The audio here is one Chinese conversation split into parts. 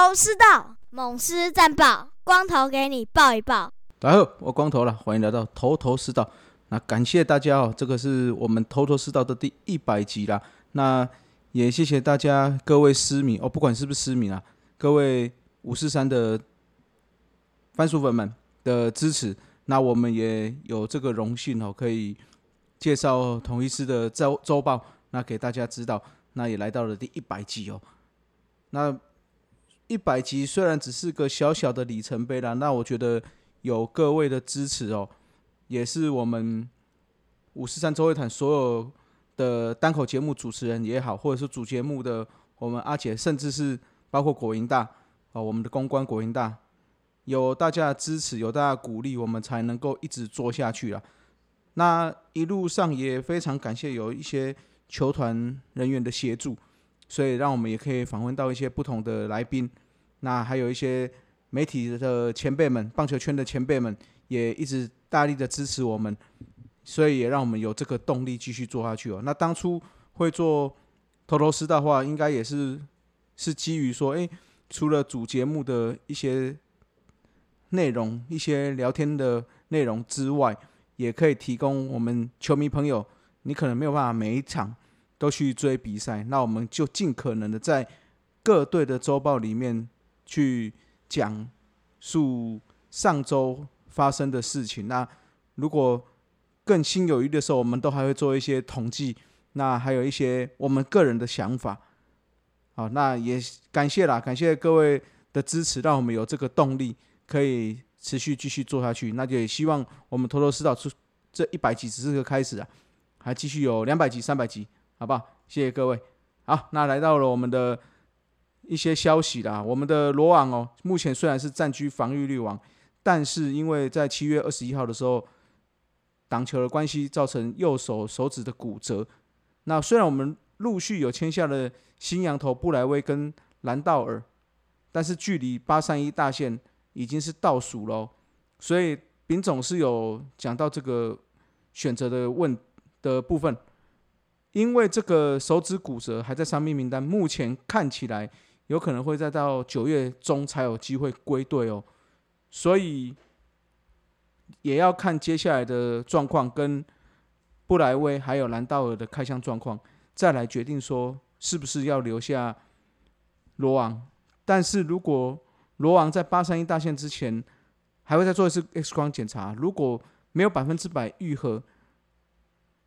头头是道，猛狮战报，光头给你报一报。大家好，我光头了，欢迎来到头头是道。那感谢大家哦，这个是我们头头是道的第一百集啦。那也谢谢大家各位私迷哦，不管是不是私迷啊，各位五四三的番薯粉们的支持。那我们也有这个荣幸哦，可以介绍统一师的周周报，那给大家知道。那也来到了第一百集哦。那一百集虽然只是个小小的里程碑啦，那我觉得有各位的支持哦，也是我们五十三周会谈所有的单口节目主持人也好，或者是主节目的我们阿姐，甚至是包括国营大哦，我们的公关国营大，有大家的支持，有大家鼓励，我们才能够一直做下去啊。那一路上也非常感谢有一些球团人员的协助。所以，让我们也可以访问到一些不同的来宾，那还有一些媒体的前辈们、棒球圈的前辈们，也一直大力的支持我们，所以也让我们有这个动力继续做下去哦。那当初会做头头师的话，应该也是是基于说，诶，除了主节目的一些内容、一些聊天的内容之外，也可以提供我们球迷朋友，你可能没有办法每一场。都去追比赛，那我们就尽可能的在各队的周报里面去讲述上周发生的事情。那如果更心有余的时候，我们都还会做一些统计，那还有一些我们个人的想法。好，那也感谢啦，感谢各位的支持，让我们有这个动力可以持续继续做下去。那就也希望我们头头是道出这一百集只是个开始啊，还继续有两百集、三百集。好不好？谢谢各位。好，那来到了我们的一些消息啦。我们的罗网哦，目前虽然是占据防御率王，但是因为在七月二十一号的时候挡球的关系，造成右手手指的骨折。那虽然我们陆续有签下了新羊头布莱威跟兰道尔，但是距离八三一大线已经是倒数喽。所以丙总是有讲到这个选择的问的部分。因为这个手指骨折还在伤病名单，目前看起来有可能会再到九月中才有机会归队哦，所以也要看接下来的状况跟布莱威还有兰道尔的开箱状况，再来决定说是不是要留下罗王。但是如果罗王在八三一大线之前还会再做一次 X 光检查，如果没有百分之百愈合。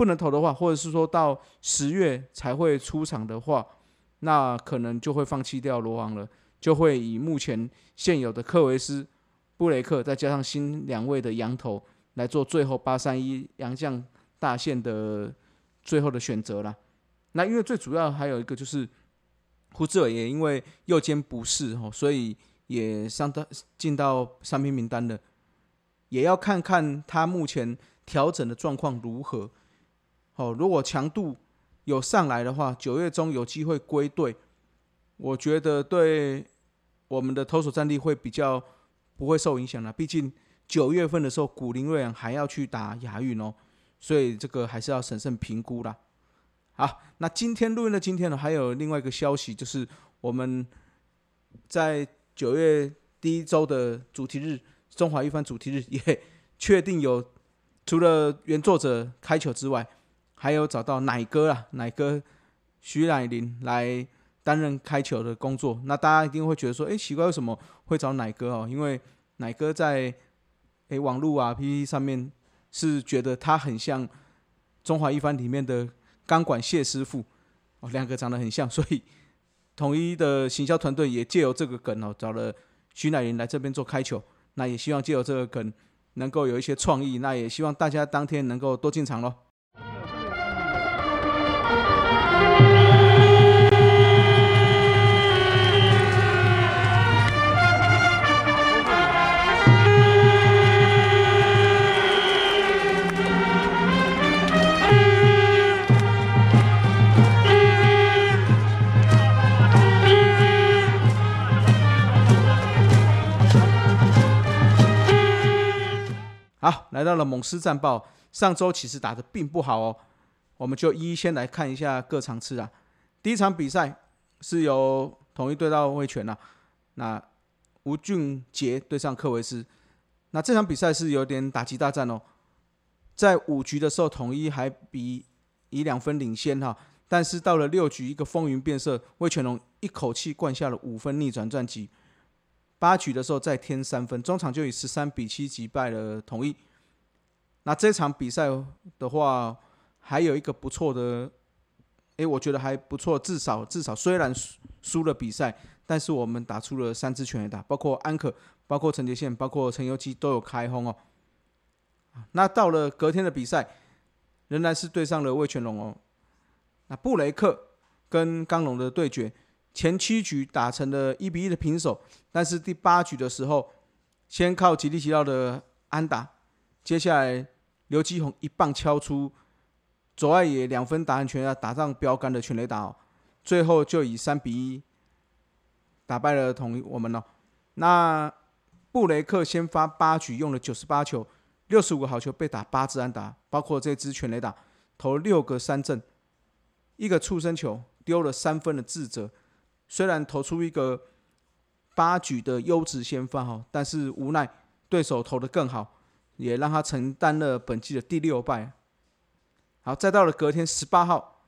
不能投的话，或者是说到十月才会出场的话，那可能就会放弃掉罗王了，就会以目前现有的克维斯、布雷克，再加上新两位的羊头来做最后八三一洋将大线的最后的选择了。那因为最主要还有一个就是胡志伟也因为右肩不适哦，所以也上到进到伤兵名单了，也要看看他目前调整的状况如何。哦，如果强度有上来的话，九月中有机会归队，我觉得对我们的投手战力会比较不会受影响的。毕竟九月份的时候，古林瑞阳还要去打亚运哦，所以这个还是要审慎评估啦。好，那今天录音的今天呢，还有另外一个消息，就是我们在九月第一周的主题日——中华一番主题日，也确定有除了原作者开球之外。还有找到奶哥啊，奶哥徐乃麟来担任开球的工作。那大家一定会觉得说，哎，奇怪，为什么会找奶哥哦？因为奶哥在哎网络啊、PPT 上面是觉得他很像中华一番里面的钢管谢师傅哦，两个长得很像，所以统一的行销团队也借由这个梗哦，找了徐乃麟来这边做开球。那也希望借由这个梗能够有一些创意。那也希望大家当天能够多进场喽。来到了猛狮战报。上周其实打的并不好哦，我们就一一先来看一下各场次啊。第一场比赛是由统一对到魏权啊，那吴俊杰对上克维斯，那这场比赛是有点打击大战哦。在五局的时候，统一还比以两分领先哈，但是到了六局，一个风云变色，魏全龙一口气灌下了五分逆转战绩。八局的时候再添三分，中场就以十三比七击败了统一。那这场比赛的话，还有一个不错的，诶，我觉得还不错，至少至少虽然输输了比赛，但是我们打出了三支全垒打，包括安可，包括陈杰宪，包括陈尤基都有开轰哦。那到了隔天的比赛，仍然是对上了魏全龙哦。那布雷克跟刚龙的对决，前七局打成了一比一的平手，但是第八局的时候，先靠吉利吉奥的安打，接下来刘基宏一棒敲出左外野两分打安全垒打上标杆的全垒打哦，最后就以三比一打败了同我们哦。那布雷克先发八局用了九十八球。六十五个好球被打八支安打，包括这支全垒打，投六个三振，一个触身球丢了三分的自责。虽然投出一个八局的优质先发哈，但是无奈对手投的更好，也让他承担了本季的第六败。好，再到了隔天十八号，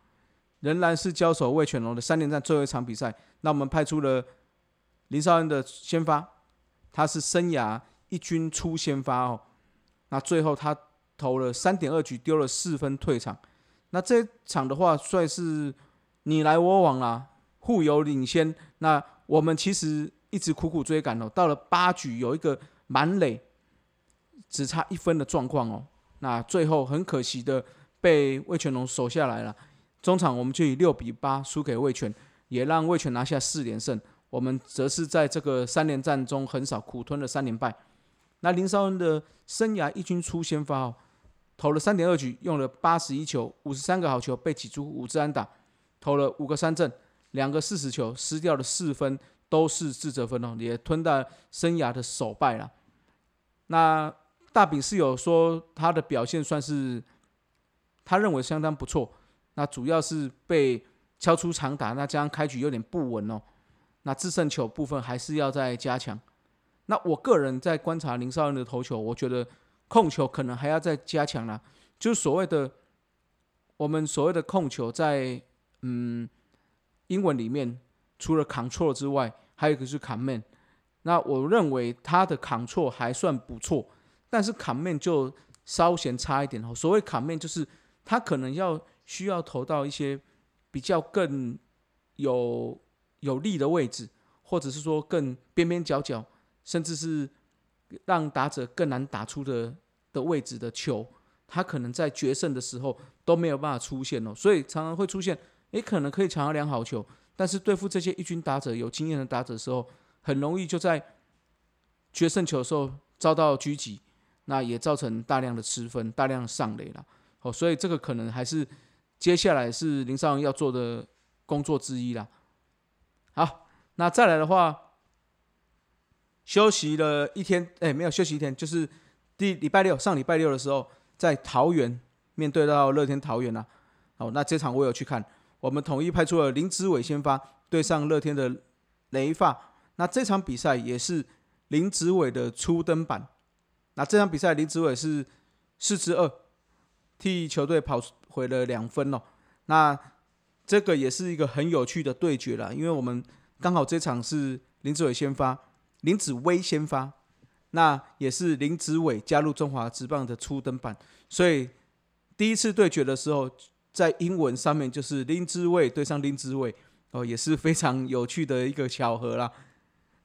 仍然是交手魏全龙的三连战最后一场比赛。那我们派出了林少恩的先发，他是生涯一军初先发哦。那最后他投了三点二局，丢了四分退场。那这场的话，算是你来我往啦，互有领先。那我们其实一直苦苦追赶哦，到了八局有一个满垒，只差一分的状况哦。那最后很可惜的被魏全龙守下来了。中场我们就以六比八输给魏全，也让魏全拿下四连胜。我们则是在这个三连战中很少，苦吞了三连败。那林少恩的生涯一军初先发哦，投了三点二局，用了八十一球，五十三个好球，被挤出五支安打，投了五个三振，两个四十球，失掉了四分，都是自责分哦，也吞到生涯的首败了。那大饼是有说他的表现算是他认为相当不错，那主要是被敲出长打，那这样开局有点不稳哦，那制胜球部分还是要再加强。那我个人在观察林少恩的投球，我觉得控球可能还要再加强啦。就是所谓的我们所谓的控球，在嗯英文里面，除了 control 之外，还有一个是 command。那我认为他的 control 还算不错，但是 command 就稍嫌差一点哦。所谓 command 就是他可能要需要投到一些比较更有有利的位置，或者是说更边边角角。甚至是让打者更难打出的的位置的球，他可能在决胜的时候都没有办法出现哦，所以常常会出现，诶，可能可以抢到良好球，但是对付这些一军打者有经验的打者的时候，很容易就在决胜球的时候遭到狙击，那也造成大量的失分、大量上垒了。哦，所以这个可能还是接下来是林少要做的工作之一啦。好，那再来的话。休息了一天，哎，没有休息一天，就是第礼拜六上礼拜六的时候，在桃园面对到乐天桃园啊。哦，那这场我有去看，我们统一派出了林子伟先发对上乐天的雷发。那这场比赛也是林子伟的初登板。那这场比赛林子伟是四支二，替球队跑回了两分哦。那这个也是一个很有趣的对决了，因为我们刚好这场是林子伟先发。林子威先发，那也是林子伟加入中华职棒的初登板，所以第一次对决的时候，在英文上面就是林子伟对上林子伟，哦，也是非常有趣的一个巧合啦。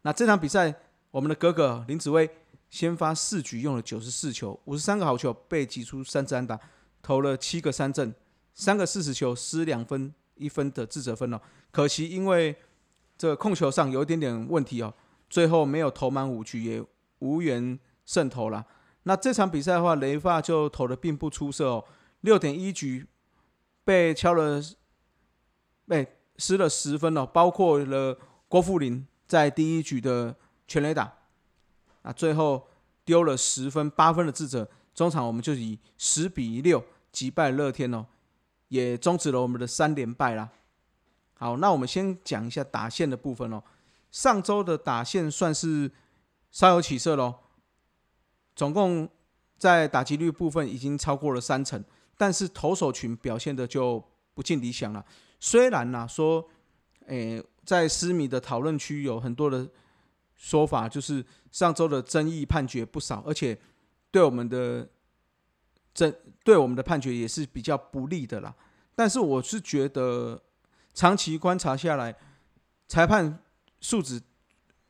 那这场比赛，我们的哥哥林子威先发四局用了九十四球，五十三个好球，被挤出三支安打，投了七个三振，三个四十球失两分一分的自责分哦。可惜因为这个控球上有一点点问题哦。最后没有投满五局，也无缘胜投了。那这场比赛的话，雷发就投的并不出色哦，六点一局被敲了，被失了十分哦，包括了郭富林在第一局的全垒打，啊，最后丢了十分八分的智者，中场我们就以十比六击败乐天哦，也终止了我们的三连败啦。好，那我们先讲一下打线的部分哦。上周的打线算是稍有起色喽，总共在打击率部分已经超过了三成，但是投手群表现的就不尽理想了。虽然呢说，诶，在私密的讨论区有很多的说法，就是上周的争议判决不少，而且对我们的争对我们的判决也是比较不利的啦。但是我是觉得，长期观察下来，裁判素质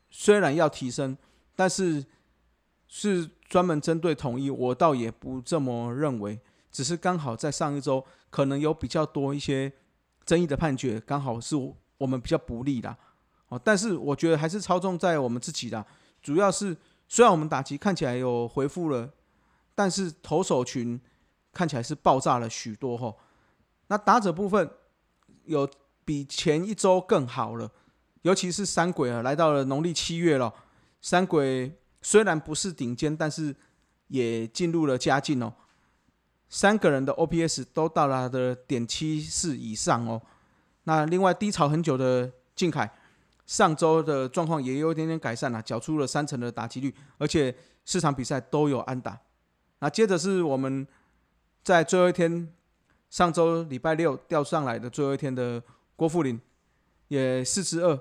虽然要提升，但是是专门针对统一，我倒也不这么认为。只是刚好在上一周，可能有比较多一些争议的判决，刚好是我们比较不利的。哦，但是我觉得还是操纵在我们自己的，主要是虽然我们打击看起来有回复了，但是投手群看起来是爆炸了许多哈。那打者部分有比前一周更好了，尤其是三鬼啊，来到了农历七月了，三鬼虽然不是顶尖，但是也进入了佳境哦。三个人的 OPS 都到了的点七四以上哦。那另外低潮很久的靖凯。上周的状况也有一点点改善了，缴出了三成的打击率，而且四场比赛都有安打。那接着是我们在最后一天，上周礼拜六调上来的最后一天的郭富林，也四支二，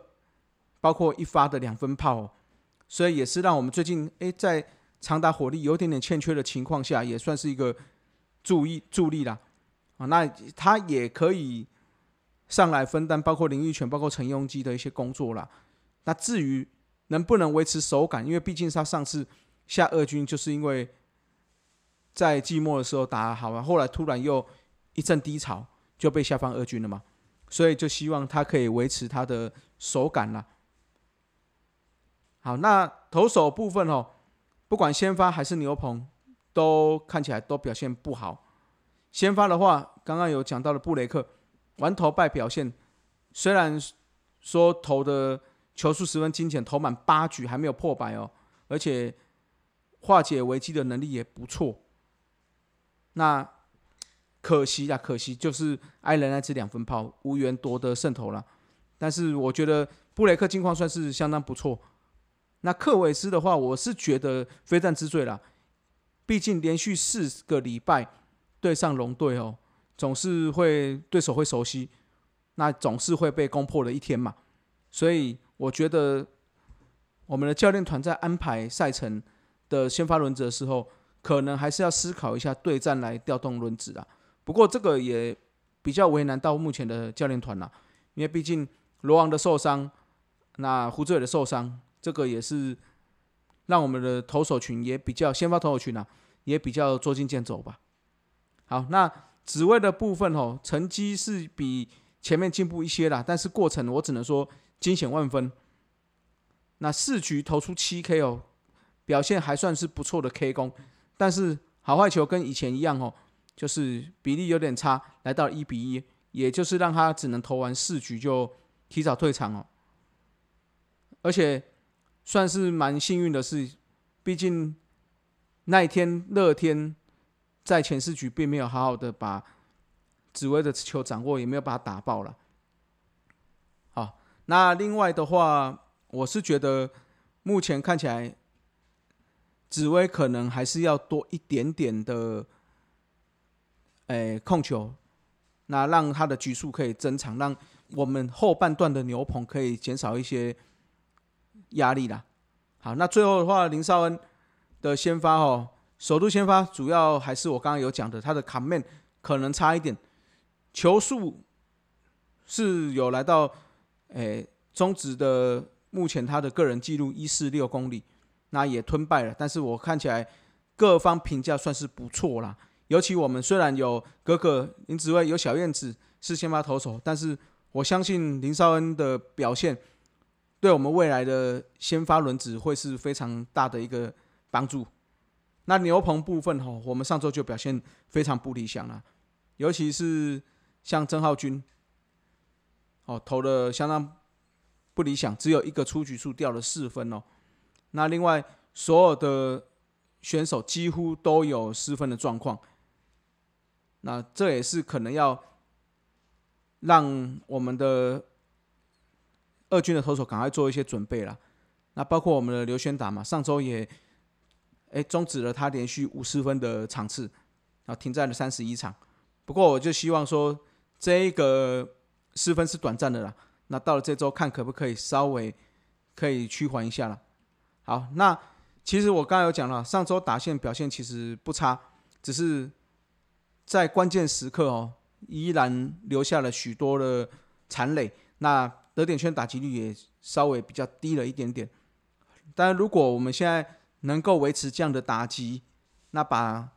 包括一发的两分炮，所以也是让我们最近诶在长打火力有点点欠缺的情况下，也算是一个助益助力啦。啊，那他也可以。上来分担包括林育权、包括陈庸基的一些工作啦。那至于能不能维持手感，因为毕竟他上次下二军就是因为在季末的时候打好了，后来突然又一阵低潮，就被下放二军了嘛。所以就希望他可以维持他的手感啦。好，那投手部分哦，不管先发还是牛棚，都看起来都表现不好。先发的话，刚刚有讲到了布雷克。完投败表现，虽然说投的球数十分精简，投满八局还没有破百哦，而且化解危机的能力也不错。那可惜啊，可惜就是挨了那支两分炮，无缘夺得胜投了。但是我觉得布雷克近况算是相当不错。那克韦斯的话，我是觉得非战之罪了，毕竟连续四个礼拜对上龙队哦。总是会对手会熟悉，那总是会被攻破的一天嘛。所以我觉得我们的教练团在安排赛程的先发轮子的时候，可能还是要思考一下对战来调动轮子啊。不过这个也比较为难到目前的教练团了，因为毕竟罗王的受伤，那胡志伟的受伤，这个也是让我们的投手群也比较先发投手群啊，也比较捉襟见肘吧。好，那。紫薇的部分哦，成绩是比前面进步一些啦，但是过程我只能说惊险万分。那四局投出七 K 哦，表现还算是不错的 K 功，但是好坏球跟以前一样哦，就是比例有点差，来到一比一，也就是让他只能投完四局就提早退场哦。而且算是蛮幸运的是，毕竟那一天热天。在前四局并没有好好的把紫薇的球掌握，也没有把它打爆了。好，那另外的话，我是觉得目前看起来紫薇可能还是要多一点点的，诶控球，那让他的局数可以增长，让我们后半段的牛棚可以减少一些压力啦。好，那最后的话，林少恩的先发哦。首度先发，主要还是我刚刚有讲的，他的卡面可能差一点，球速是有来到，诶，中职的目前他的个人记录一四六公里，那也吞败了。但是我看起来各方评价算是不错啦，尤其我们虽然有哥哥林子威，有小燕子是先发投手，但是我相信林少恩的表现，对我们未来的先发轮子会是非常大的一个帮助。那牛棚部分哈，我们上周就表现非常不理想了，尤其是像郑浩军，哦投的相当不理想，只有一个出局数掉了四分哦。那另外所有的选手几乎都有失分的状况，那这也是可能要让我们的二军的投手赶快做一些准备啦。那包括我们的刘轩达嘛，上周也哎终止了他连续五十分的场次，然后停在了三十一场。不过我就希望说，这一个失分是短暂的啦。那到了这周看可不可以稍微可以趋缓一下了。好，那其实我刚才有讲了，上周打线表现其实不差，只是在关键时刻哦，依然留下了许多的残垒。那得点圈打击率也稍微比较低了一点点。但如果我们现在能够维持这样的打击，那把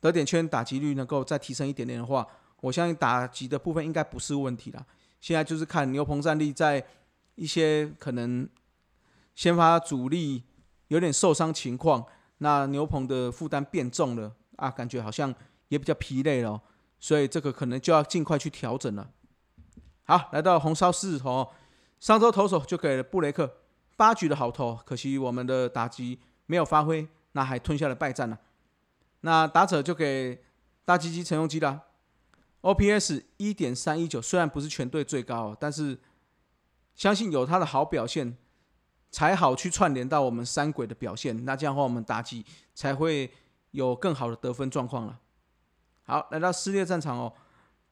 得点圈打击率能够再提升一点点的话，我相信打击的部分应该不是问题了。现在就是看牛棚战力在一些可能先发主力有点受伤情况，那牛棚的负担变重了啊，感觉好像也比较疲累了，所以这个可能就要尽快去调整了。好，来到红烧狮子头，上周投手就给了布雷克八局的好投，可惜我们的打击没有发挥，那还吞下了败战了。那打者就给大鸡鸡陈用基了。OPS 一点三一九，虽然不是全队最高，但是相信有他的好表现，才好去串联到我们三鬼的表现。那这样的话，我们打击才会有更好的得分状况了。好，来到撕裂战场哦。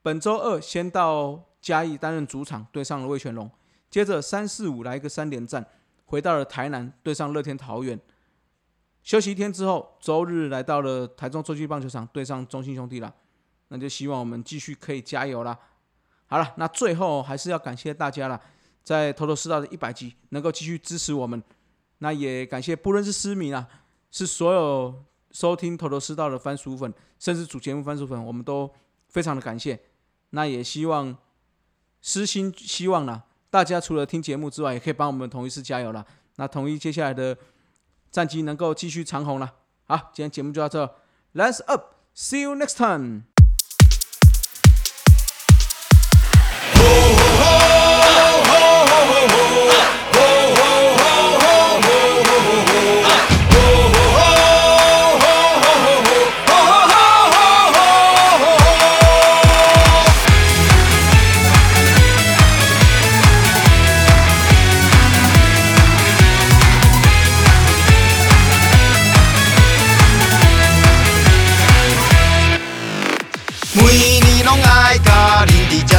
本周二先到嘉义担任主场，对上了魏全龙。接着三四五来一个三连战，回到了台南对上乐天桃园。休息一天之后，周日来到了台中洲际棒球场对上中信兄弟了。那就希望我们继续可以加油啦。好了，那最后还是要感谢大家了，在头头是道的一百集能够继续支持我们。那也感谢不论是私迷啊，是所有收听头头是道的番薯粉，甚至主节目番薯粉，我们都非常的感谢。那也希望私心希望呢，大家除了听节目之外，也可以帮我们统一次加油了。那统一接下来的战绩能够继续长虹了。好，今天节目就到这，Let's up，See you next time。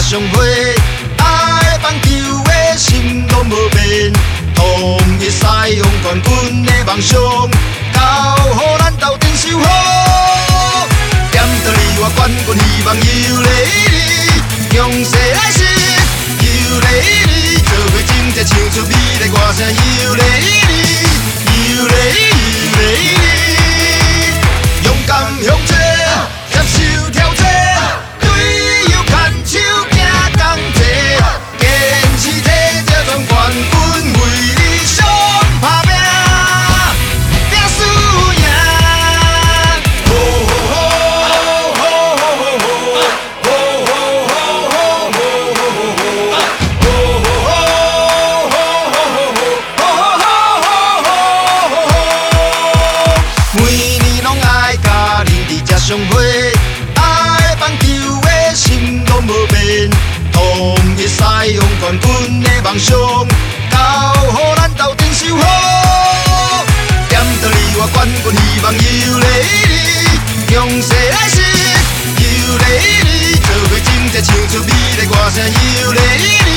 恁伫遮相会，爱棒球的心拢无变，统一使用冠军的梦想，交予咱斗阵守好。点到你我冠军希望有你你，强势来势有你你，做伙真正唱出美丽歌声有你你，有你有你你，勇敢向前。军的梦想，交予咱斗阵修好。点到你我冠军希望有你你，强势来势有你你，做伙真正唱出美丽歌声有你你，有你你。